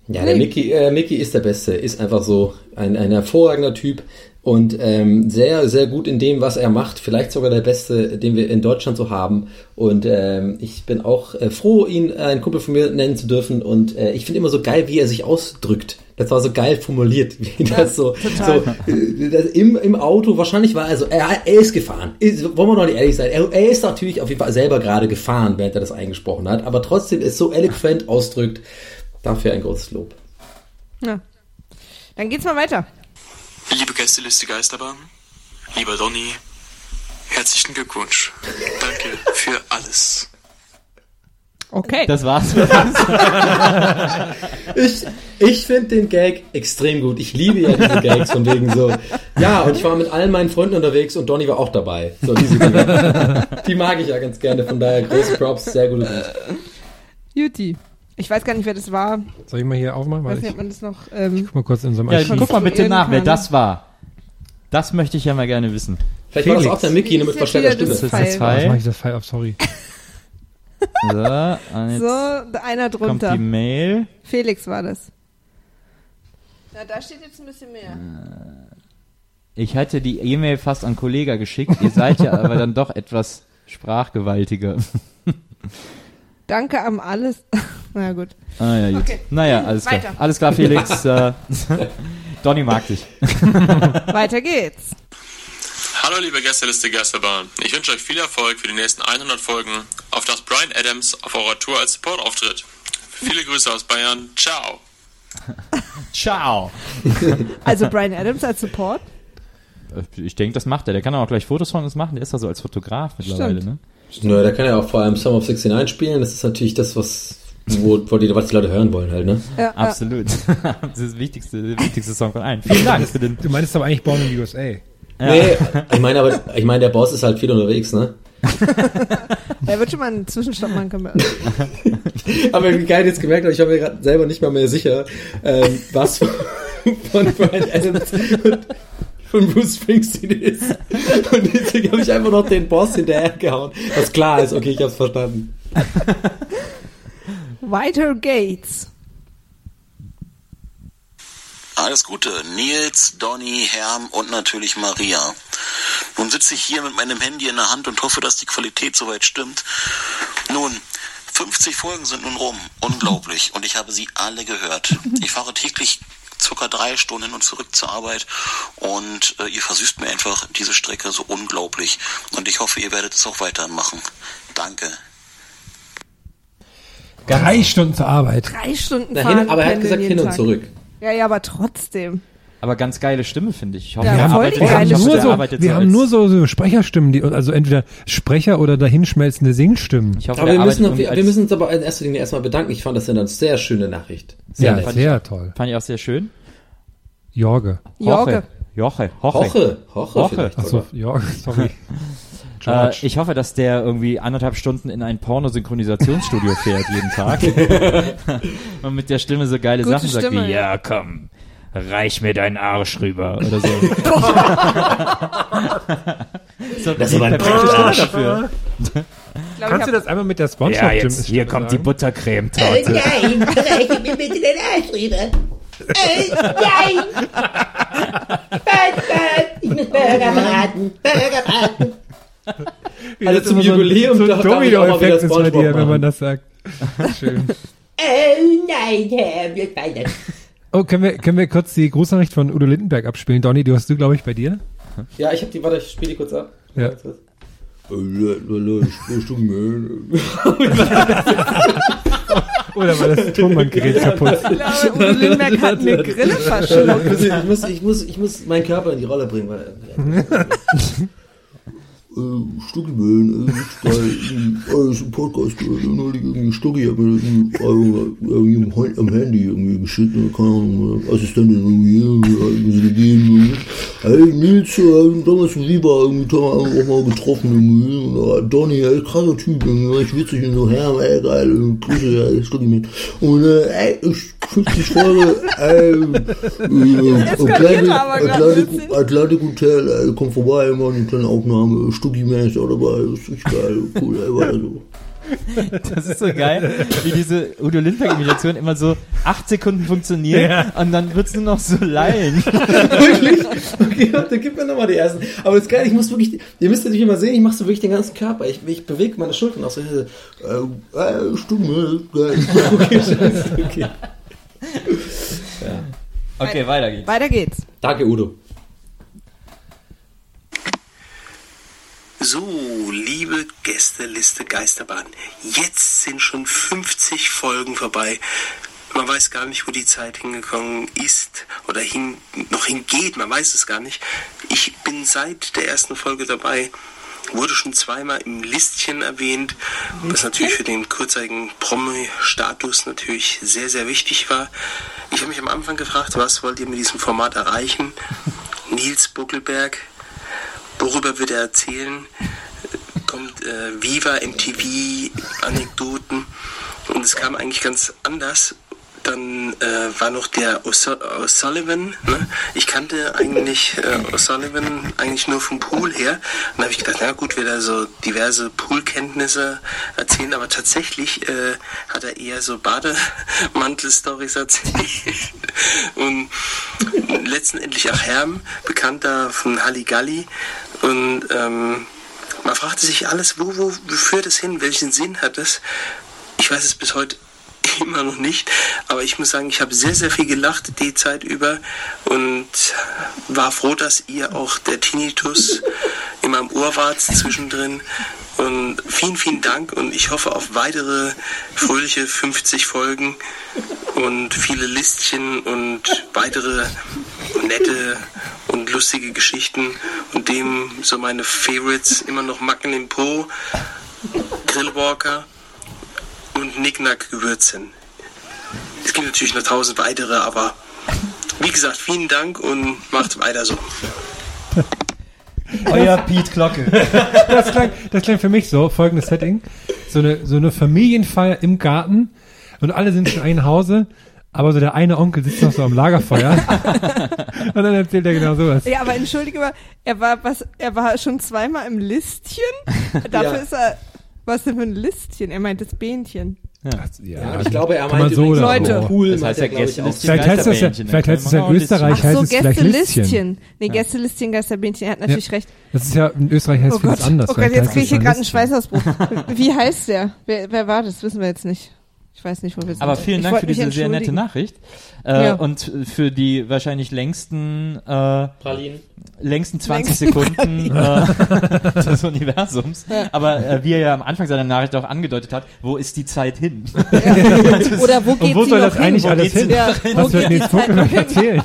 Ja, der Mickey, äh, Mickey ist der Beste, ist einfach so ein, ein hervorragender Typ und ähm, sehr, sehr gut in dem, was er macht. Vielleicht sogar der Beste, den wir in Deutschland so haben. Und ähm, ich bin auch äh, froh, ihn äh, ein Kumpel von mir nennen zu dürfen. Und äh, ich finde immer so geil, wie er sich ausdrückt. Das war so geil formuliert, [laughs] wie das so, so äh, das im, im Auto. Wahrscheinlich war er so, er, er ist gefahren. Ist, wollen wir noch nicht ehrlich sein? Er, er ist natürlich auf jeden Fall selber gerade gefahren, während er das eingesprochen hat. Aber trotzdem ist so eloquent ausdrückt. Dafür ein großes Lob. Ja. Dann geht's mal weiter. Liebe Gästeliste Geisterbahn, lieber Donny, herzlichen Glückwunsch. Danke für alles. Okay. Das war's. [laughs] Ich, ich finde den Gag extrem gut. Ich liebe ja diese Gags von wegen so. Ja, und ich war mit allen meinen Freunden unterwegs und Donny war auch dabei. So diese Dinge. Die mag ich ja ganz gerne. Von daher große Props, sehr gute Grüße. Juti. Ich weiß gar nicht, wer das war. Soll ich mal hier aufmachen? Ich weiß Weil nicht, ich, ob man das noch. Ähm, guck mal kurz in unserem ja, Archiv. guck mal bitte nach, wer das war. Das möchte ich ja mal gerne wissen. Vielleicht war das Felix. auch der Mickey, nur mit jetzt verstellter Stimme. das Das ist Pfeil. Was zwei. mache ich das Fall auf? Sorry. [laughs] So, jetzt So, einer kommt drunter. die Mail. Felix war das. Na, da steht jetzt ein bisschen mehr. Ich hatte die E-Mail fast an Kollega geschickt. Ihr seid ja aber dann doch etwas sprachgewaltiger. [laughs] Danke am alles. Na gut. Ah ja, gut. Okay. Naja, alles klar. Weiter. Alles klar, Felix. [laughs] äh, [laughs] Donny mag dich. [laughs] Weiter geht's. Hallo liebe Gästeliste Geisterbahn. Ich wünsche euch viel Erfolg für die nächsten 100 Folgen, auf das Brian Adams auf eurer Tour als Support auftritt. Viele Grüße aus Bayern. Ciao. Ciao. Also Brian Adams als Support. Ich denke, das macht er. Der kann auch gleich Fotos von uns machen. Der ist da so als Fotograf mittlerweile, Stimmt. ne? Nö, der kann ja auch vor allem Sum of 69 spielen. Das ist natürlich das, was, wo, wo die, was die Leute hören wollen halt, ne? Ja, Absolut. [laughs] das ist das wichtigste, der wichtigste Song von allen. Vielen Dank für den. Du meinst aber eigentlich Born in the USA. Ja. Nee, ich meine aber, ich meine, der Boss ist halt viel unterwegs, ne? [laughs] Er wird schon mal einen Zwischenstopp machen können. Aber wie geil jetzt gemerkt habe, ich war mir gerade selber nicht mal mehr sicher, ähm, was von, von Brian Adams und von Bruce Springsteen ist. Und deswegen habe ich einfach noch den Boss hinterhergehauen. Was klar ist, okay, ich hab's verstanden. [laughs] Weiter geht's. Alles Gute, Nils, Donny, Herm und natürlich Maria. Nun sitze ich hier mit meinem Handy in der Hand und hoffe, dass die Qualität soweit stimmt. Nun, 50 Folgen sind nun rum. Unglaublich. Und ich habe sie alle gehört. Ich fahre täglich circa drei Stunden hin und zurück zur Arbeit und äh, ihr versüßt mir einfach diese Strecke so unglaublich. Und ich hoffe, ihr werdet es auch weitermachen. Danke. Drei Stunden zur Arbeit. Drei Stunden Na, fahren. hin, aber er hat gesagt hin und Tag. zurück. Ja, ja, aber trotzdem. Aber ganz geile Stimme, finde ich. ich hoffe, Ja, er voll arbeitet, geile hoffe, nur so, wir so haben nur so, so Sprecherstimmen, die, also entweder Sprecher oder dahinschmelzende Singstimmen. Ich hoffe, Aber wir müssen, irgendwie wir, wir müssen uns aber in erster Linie erstmal bedanken. Ich fand das eine sehr schöne Nachricht. Sehr ja, nett. sehr toll. Fand ich auch sehr schön. Jorge. Jorge. Joche. Joche. Hoche, Hoche, Hoche. vielleicht. Achso, oder? Jorge, sorry. [laughs] Äh, ich hoffe, dass der irgendwie anderthalb Stunden in ein Pornosynchronisationsstudio [laughs] fährt jeden Tag. [laughs] Und mit der Stimme so geile Gute Sachen sagt Stimme, wie, ja. komm, reich mir deinen Arsch rüber oder so. [laughs] so Das ist aber ein Arsch. Stimme dafür. Ich glaub, Kannst ich du das einmal mit der Spongebob Ja, jetzt hier kommt die Buttercremetorte. Nein, reiche mir bitte den Arsch rüber. Äh, nein! Bad, bad. Ich muss Also zum Jubiläum so ich auch mal wieder Domino-Effekt ist bei dir, wenn man das sagt. [laughs] Schön. Oh nein, Herr, wir beide. Oh, können wir, können wir kurz die Grußnachricht von Udo Lindenberg abspielen? Donny, du hast du, glaube ich, bei dir? Ja, ich hab die, warte, ich spiele die kurz ab. Ja. Oder war das Tonbandgerät kaputt? [laughs] glaube, Udo Lindenberg hat eine Grille verschluckt. Ich muss, ich, muss, ich muss meinen Körper in die Rolle bringen. Weil, [laughs] äh, Stuckelböen, äh, da ist [laughs] ein Podcast gehört, neulich irgendwie Stucki hat mir irgendwie, äh, irgendwie am am Handy irgendwie geschickt, äh, keine Ahnung, äh, Assistentin irgendwie, irgendwie, mir so gegeben, irgendwie. Hey Nils, äh, damals in Viva, irgendwie auch mal getroffen, irgendwie, und, äh, Donny, ey, krasser Typ, irgendwie, echt witzig und so, Herr, ey, geil, äh, Grüße, ja, Stucki mit. Und, äh, ey, ich, 50 Folge, ey, äh, Atlantic, bisschen. Atlantic Hotel, ey, komm vorbei, machen eine kleine Aufnahme, Stucki Mensch ist auch dabei, das ist richtig geil, cool, ey, weiter so. Das ist so geil, wie diese Udo Lindenberg-Imitation immer so acht Sekunden funktioniert Ja. und dann wird's nur noch so lallen. [laughs] Wirklich? Okay, dann gib mir nochmal die ersten. Aber das ist geil, ich muss wirklich, ihr müsst natürlich immer sehen, ich mache so wirklich den ganzen Körper. Ich, ich bewege meine Schultern auch so. Äh, äh, Stimme, geil. [laughs] Okay, scheiße, okay. Okay, weiter geht's. Weiter geht's. Danke, Udo. So, liebe Gästeliste Geisterbahn, jetzt sind schon 50 Folgen vorbei. Man weiß gar nicht, wo die Zeit hingekommen ist oder hin, noch hingeht, man weiß es gar nicht. Ich bin seit der ersten Folge dabei, wurde schon zweimal im Listchen erwähnt, was natürlich für den kurzzeitigen Promi-Status natürlich sehr, sehr wichtig war. Ich habe mich am Anfang gefragt, was wollt ihr mit diesem Format erreichen? Nils Buckelberg, Worüber wird er erzählen? Kommt äh, Viva MTV Anekdoten und es kam eigentlich ganz anders. Dann äh, war noch der O'Su- O'Sullivan. Ne? Ich kannte eigentlich äh, O'Sullivan eigentlich nur vom Pool her. Und da habe ich gedacht, na gut, wird er so diverse Poolkenntnisse erzählen, aber tatsächlich äh, hat er eher so Bademantel-Stories erzählt. [laughs] Und letztendlich auch Herm, Bekannter von Halligalli. Und ähm, man fragte sich alles, wo, wo, wo führt es hin? Welchen Sinn hat es? Ich weiß es bis heute [laughs] immer noch nicht, aber ich muss sagen, ich habe sehr, sehr viel gelacht die Zeit über und war froh, dass ihr auch der Tinnitus in meinem Ohr wart zwischendrin. Und vielen, vielen Dank und ich hoffe auf weitere fröhliche 50 Folgen und viele Listchen und weitere nette und lustige Geschichten. Und dem so meine Favorites immer noch Macken im Po, Grillwalker und Nicknack Gewürzen. Es gibt natürlich noch tausend weitere, aber wie gesagt, vielen Dank und macht weiter so. [laughs] Euer Piet Glocke. [laughs] Das klang, das klang für mich so, folgendes Setting. So eine, so eine Familienfeier im Garten und alle sind in einem Hause, aber so der eine Onkel sitzt noch so am Lagerfeuer. [laughs] und dann erzählt er genau sowas. Ja, aber entschuldige mal, er war was, er war schon zweimal im Listchen. Dafür Ja. ist er, was denn für ein Listchen? Er meint das Bähnchen. Ja, Ja, ich glaube, er meinte so Leute. so. Pool, Das meint heißt er, ja. Gästeliste Vielleicht heißt das ja, vielleicht heißt es können ja in Österreich, Ach heißt so, es vielleicht Listchen. Gästelistchen. Nee, Gästelistchen, Geisterbähnchen. Er hat natürlich recht. Das ist ja, in Österreich heißt Oh vieles Gott, anders. oh Gott, jetzt kriege es ich hier gerade einen Listchen. Schweißausbruch. Wie heißt der? Wer, wer war das? Wissen wir jetzt nicht. Ich weiß nicht, wo wir sind. Aber vielen Dank für diese sehr nette. Nachricht. Äh, Ja. Und für die wahrscheinlich längsten, äh, Pralinen. längsten 20 Längsten Sekunden äh, [laughs] des Universums. Ja. Aber äh, wie er ja am Anfang seiner Nachricht auch angedeutet hat, wo ist die Zeit hin? [laughs] Oder wo geht Und wo sie soll [laughs] noch das eigentlich Wo alles hin? Ja, Was wird die Nils Zeit noch hin? erzählen?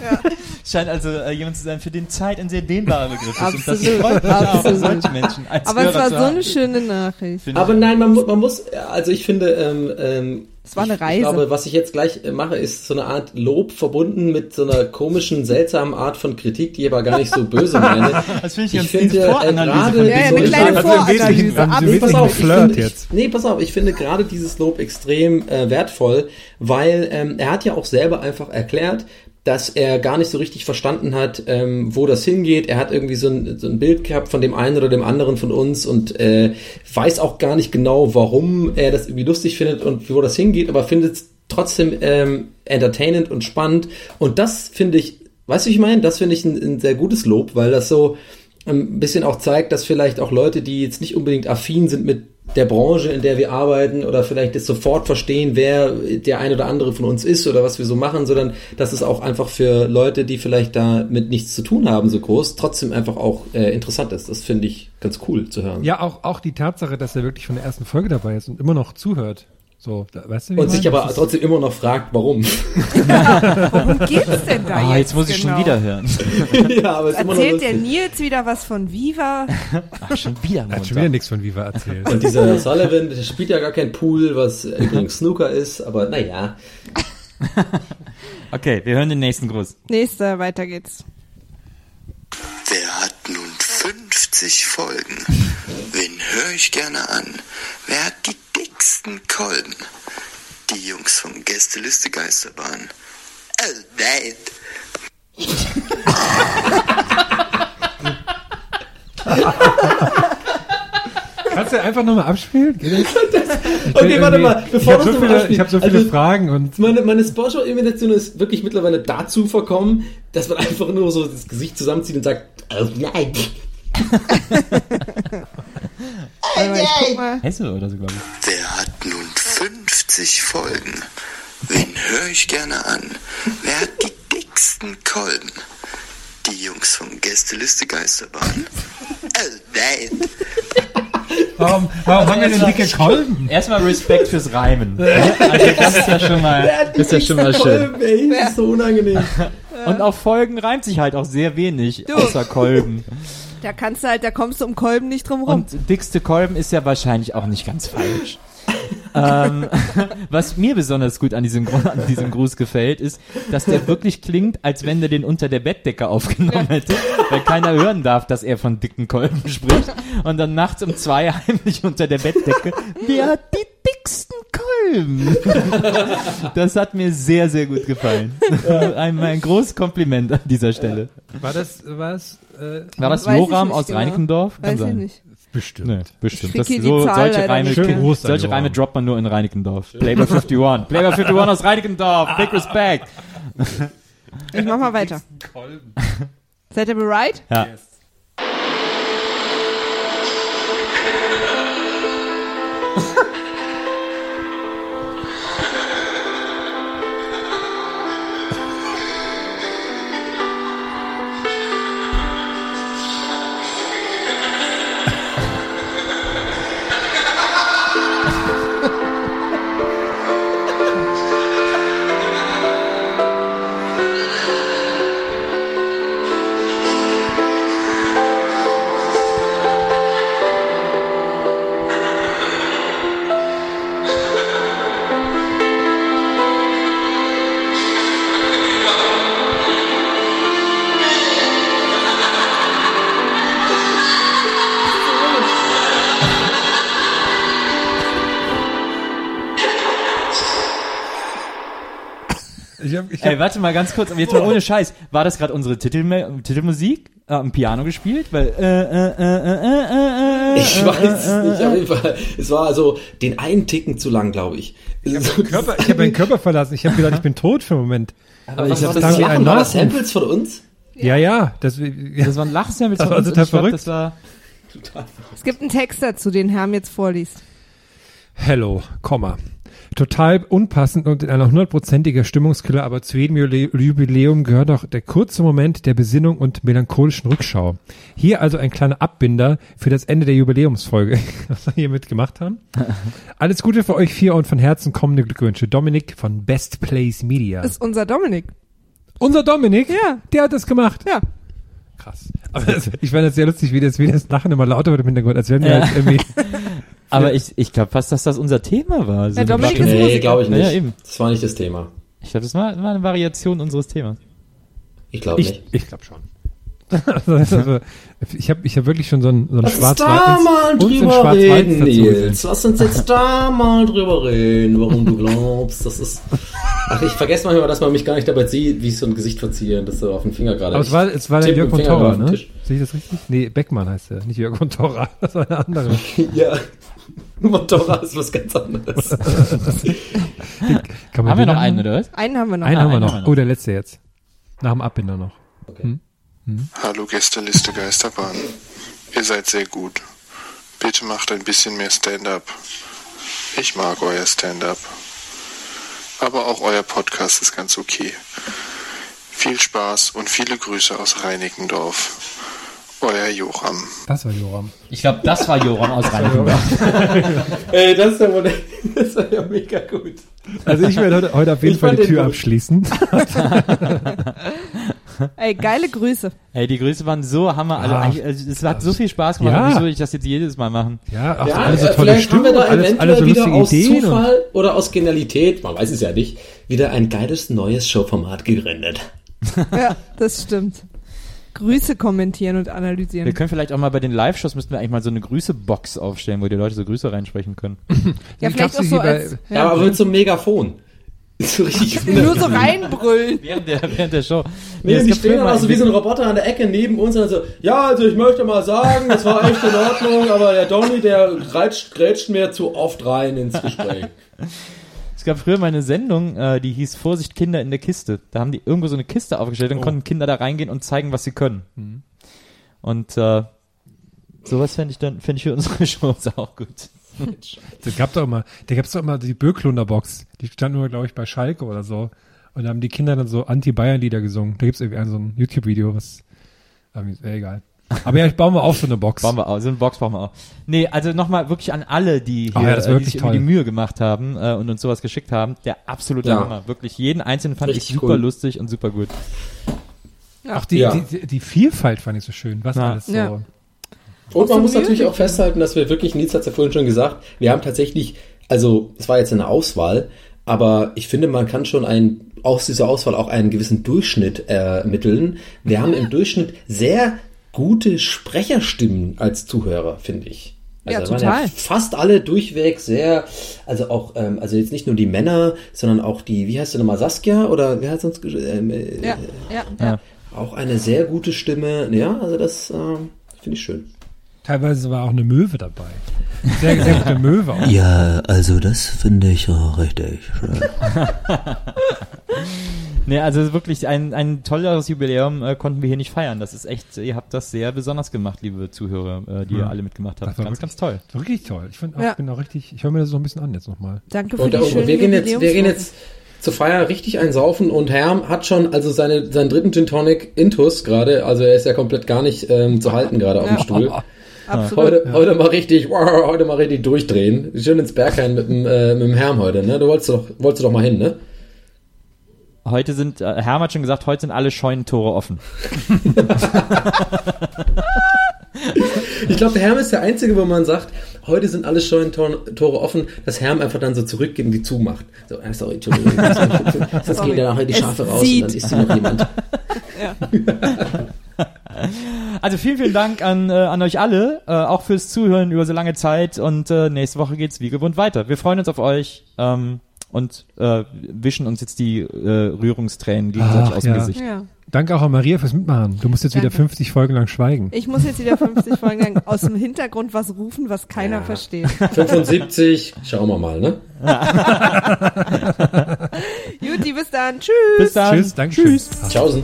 Scheint also äh, jemand zu sein, für den Zeit ein sehr dehnbarer Begriff ist. Und Absolut, das freut mich auch, absolut. solche Menschen als Aber es Hörer war zu so eine schöne Nachricht. Aber nein, man, man muss, also ich finde, ähm, ähm, Es war eine ich Reise. glaube, was ich jetzt gleich äh, mache, ist so eine Art Lob verbunden mit so einer komischen, seltsamen Art von Kritik, die ich aber gar nicht so böse [laughs] meine. Das finde ich Ich finde, äh, gerade Ja, ja, eine ich kleine Also pass auf, ich finde. Ich, nee, pass auf, ich finde gerade dieses Lob extrem äh, wertvoll, weil ähm, er hat ja auch selber einfach erklärt, dass er gar nicht so richtig verstanden hat, ähm, wo das hingeht. Er hat irgendwie so ein, so ein Bild gehabt von dem einen oder dem anderen von uns und äh, weiß auch gar nicht genau, warum er das irgendwie lustig findet und wo das hingeht, aber findet es trotzdem ähm, entertainend und spannend. Und das finde ich, weißt du, ich meine? Das finde ich ein, ein sehr gutes Lob, weil das so ein bisschen auch zeigt, dass vielleicht auch Leute, die jetzt nicht unbedingt affin sind mit der Branche, in der wir arbeiten oder vielleicht jetzt sofort verstehen, wer der ein oder andere von uns ist oder was wir so machen, sondern dass es auch einfach für Leute, die vielleicht damit nichts zu tun haben, so groß, trotzdem einfach auch äh, interessant ist. Das finde ich ganz cool zu hören. Ja, auch, auch die Tatsache, dass er wirklich von der ersten Folge dabei ist und immer noch zuhört. So, da, weißt du, wie Und ich sich aber trotzdem immer noch fragt, warum. [laughs] Worum geht's denn da Ah, jetzt? jetzt muss ich genau? schon wieder hören. ja, aber Erzählt der. Nils wieder was von Viva? [laughs] Ach, schon wieder Er hat schon wieder nichts von Viva erzählt. Und dieser Sullivan, der spielt ja gar kein Pool, was übrigens [laughs] Snooker ist, aber naja. Okay, wir hören den nächsten Gruß. Nächster, weiter geht's. Wer hat nun 50 Folgen? Wen höre ich gerne an? Wer hat die dicksten Kolben? Die Jungs von Gästeliste Geisterbahn. Oh nein. Kannst du einfach nochmal abspielen? Geht das? [laughs] Ich Okay, warte mal, Ich bevor habe du so viele, abspielst. ich hab so viele Also- Fragen und Meine, meine Sportschau-Imitation ist wirklich mittlerweile dazu verkommen, dass man [laughs] einfach nur so das Gesicht zusammenzieht und sagt, oh nein. Mal. Hesse oder so, glaube ich. Wer hat nun 50 Folgen? Wen höre ich gerne an? Wer hat die dicksten Kolben? Die Jungs von Gästeliste Geisterbahn. Oh nein. warum, warum haben wir denn dicke Kolben? Erstmal Respekt fürs Reimen. [laughs] Also das ist ja schon mal, ist ja schon mal schön. Kolben, ey, das ist so unangenehm. Und auf Folgen reimt sich halt auch sehr wenig, Du. außer Kolben. [laughs] Da kannst du halt, da kommst du um Kolben nicht drum rum. Und dickste Kolben ist ja wahrscheinlich auch nicht ganz falsch. [laughs] ähm, [laughs] was mir besonders gut an diesem, an diesem Gruß gefällt, ist, dass der wirklich klingt, als wenn der den unter der Bettdecke aufgenommen hätte, weil keiner hören darf, dass er von dicken Kolben spricht. Und dann nachts um zwei heimlich unter der Bettdecke, wer hat die dicksten Kolben. [laughs] Das hat mir sehr, sehr gut gefallen. Ein, ein großes Kompliment an dieser Stelle. War das, was? Äh, War das Weiß ich Joram aus genau. Reinickendorf? Kann Weiß ich sein. nicht. Bestimmt. Nee, bestimmt. Ich Das, so, solche Reime, an solche. Reime droppt man nur in Reinickendorf. Playboy 51. Playboy 51 aus Reinickendorf. Big Respect. Ich mach mal weiter. Seid ihr bereit? Ja. Ich ich Ey, hab, warte mal ganz kurz, aber jetzt mal ohne Scheiß. War das gerade unsere Titel Titelmusik äh, am Piano gespielt? Weil äh, äh, äh, äh, äh, äh, Ich äh, weiß äh, es nicht, äh, auf jeden Fall. Es war also den einen Ticken zu lang, glaube ich. Körper, ich habe meinen Körper verlassen. Ich habe gedacht, ich bin tot für einen Moment. aber ich was hab war das Lachen? War das. Samples von uns? Ja, ja. Das, ja. Das war ein Lachsample Das von war uns. total ich glaub, verrückt. Das war, Es gibt einen Text dazu, den Herm jetzt vorliest. Hello, Komma. Total unpassend und in einer hundertprozentiger Stimmungskiller, aber zu jedem Jubiläum gehört auch der kurze Moment der Besinnung und melancholischen Rückschau. Hier also ein kleiner Abbinder für das Ende der Jubiläumsfolge, [laughs] was wir hiermit gemacht haben. [laughs] Alles Gute für euch vier und von Herzen kommende Glückwünsche. Dominik von Best Place Media. Ist unser Dominik. Unser Dominik? Ja. Der hat das gemacht. Ja. Krass. Aber das, ich fand das sehr lustig, wie das, wie das Lachen immer lauter wird im Hintergrund, als wenn wir Ja. jetzt irgendwie [laughs] aber ich, ich glaube fast, dass das unser Thema war. So Ja, Dominik ist Nee, glaube ich nicht. Ja, eben. Das war nicht das Thema. Ich glaube, das war, war eine Variation unseres Themas. Ich glaube Ich, nicht. ich glaube schon. also, [laughs] ich habe ich hab wirklich schon so ein, so ein Lass uns da mal drüber reden, Nils. Lass uns jetzt da mal drüber reden, warum du glaubst, das ist... Ach, ich vergesse manchmal, dass man mich gar nicht dabei sieht, wie ich so ein Gesicht verziehe und das so auf den Finger gerade... Aber es war, es war der Jörg auf den ne? Sehe ich das richtig? Nee, Beckmann heißt er, nicht Jörg Montora. [laughs] Das war der andere. Ja. Motorrad ist was ganz anderes. Kann man Haben wir noch haben? einen, oder was? Einen haben wir noch. Einen Ah, haben wir einen noch. haben wir noch. Oh, der letzte jetzt. Nach dem Abbinder noch. Hallo Gästeliste Geisterbahn. Ihr seid sehr gut. Bitte macht ein bisschen mehr Stand-up. Ich mag euer Stand-up. Aber auch euer Podcast ist ganz okay. Viel Spaß und viele Grüße aus Reinickendorf. Euer Joram. Das war Joram. Ich glaube, das war Joram aus Reinickendorf. [laughs] Ey, das ist ja, wohl, das war ja mega gut. Also ich werde heute, heute auf jeden Ich Fall die Tür gut. abschließen. [laughs] Ey, geile Grüße. Ey, die Grüße waren so hammer. Also, Ah. eigentlich- also, es hat so viel Spaß gemacht. Ja. Ja. Wieso ich das jetzt jedes Mal machen? Ja, auch Ja, alle so tolle vielleicht haben wir Stimmen, da alles, eventuell alle so wieder lustige aus Ideen. Zufall oder aus Genialität, man weiß es ja nicht, wieder ein geiles neues Showformat gegründet. Ja, das stimmt. Grüße kommentieren und Wir analysieren. können vielleicht auch mal bei den Live-Shows müssten wir eigentlich mal so eine Grüße-Box aufstellen, wo die Leute so Grüße reinsprechen können. Ja, Die vielleicht auch so wie bei- als, Ja, aber mit so einem Megafon. [laughs] So richtig nur so reinbrüllen. Während der, während der Show. Nee, es die stehen dann auch so wie so ein Roboter an der Ecke neben uns und dann so, ja, also ich möchte mal sagen, das war echt in Ordnung, aber der Donny, der grätscht, grätscht mir zu oft rein ins Gespräch. [laughs] Es gab früher mal eine Sendung, äh, die hieß Vorsicht Kinder in der Kiste. Da haben die irgendwo so eine Kiste aufgestellt und Oh. konnten Kinder da reingehen und zeigen, was sie können. Und äh, sowas fände ich dann fände ich für unsere [laughs] Shows auch gut. [laughs] das gab doch immer, da gab's doch immer die Böklunder Box. Die stand nur, glaube ich, bei Schalke oder so. Und da haben die Kinder dann so Anti-Bayern-Lieder gesungen. Da gibt's irgendwie ein, so ein YouTube-Video, was, äh, egal. Aber ja, ich baue mal auf so eine Box. Bauen wir auch, so eine Box bauen wir auch. Nee, also nochmal wirklich an alle, die hier Ah ja, das ist äh, die wirklich sich irgendwie die toll. Mühe gemacht haben äh, und uns sowas geschickt haben. Der absolute Ja. Hammer. Wirklich jeden einzelnen fand Richtig ich super cool. lustig und super gut. Auch die, Ja. die, die, die Vielfalt fand ich so schön. Was Ja. alles so. Ja. Und Auch man muss natürlich auch festhalten, dass wir wirklich, Nils hat es ja vorhin schon gesagt, wir haben tatsächlich, also es war jetzt eine Auswahl, aber ich finde, man kann schon ein, aus dieser Auswahl auch einen gewissen Durchschnitt ermitteln. Wir haben im Durchschnitt sehr gute Sprecherstimmen als Zuhörer, finde ich. Also Ja, total. fast alle durchweg sehr, also auch, ähm, also jetzt nicht nur die Männer, sondern auch die, wie heißt du nochmal, Saskia oder wer hat sonst, ähm, äh, Ja, ja, Ja. ja. auch eine sehr gute Stimme. Ja, also das ähm, finde ich schön. Teilweise war auch eine Möwe dabei. Sehr, sehr gute Möwe auch. Ja, also das finde ich auch richtig schön. [laughs] Nee, also wirklich ein, ein tolleres Jubiläum äh, konnten wir hier nicht feiern. Das ist echt, ihr habt das sehr besonders gemacht, liebe Zuhörer, äh, die ihr Ja. alle mitgemacht habt. Das war Ganz, wirklich- ganz toll. Das war Wirklich toll. Ich finde auch Ja. genau richtig. Ich höre mir das noch ein bisschen an jetzt nochmal. Danke für Und, die und schönen wir gehen jetzt, wir gehen jetzt zur Feier richtig einsaufen und Herm hat schon also seine, seinen dritten Gin Tonic Intus gerade, also er ist ja komplett gar nicht ähm, zu halten gerade auf dem Ja. Stuhl. [laughs] Absolut. Heute, heute mal richtig, wow, heute mal richtig durchdrehen. Schön ins Berghain mit dem, äh, mit dem Herm heute, ne? Du wolltest doch, wolltest doch mal hin, ne? Heute sind, äh, Herm hat schon gesagt, heute sind alle Scheunentore offen. [laughs] Ich glaube, der Herm ist der Einzige, wo man sagt, heute sind alle Scheunentore offen, dass Herm einfach dann so zurückgeht und die zumacht. So, äh, sorry, Entschuldigung. Sonst gehen da nachher die Es Schafe raus sieht. und dann ist sie noch jemand. [laughs] [laughs] Also vielen, vielen Dank an, äh, an euch alle, äh, auch fürs Zuhören über so lange Zeit und äh, nächste Woche geht's wie gewohnt weiter. Wir freuen uns auf euch ähm, und äh, wischen uns jetzt die äh, Rührungstränen gegenseitig Ach, aus dem ja. Gesicht. Ja. Danke auch an Maria fürs Mitmachen. Du musst jetzt wieder Danke. 50 Folgen lang schweigen. Ich muss jetzt wieder 50 Folgen lang [laughs] aus dem Hintergrund was rufen, was keiner versteht. 75, schauen wir mal, ne? [laughs] Juti, bis dann. Tschüss. Bis dann. Tschüss, danke Tschüss. Tschaußen.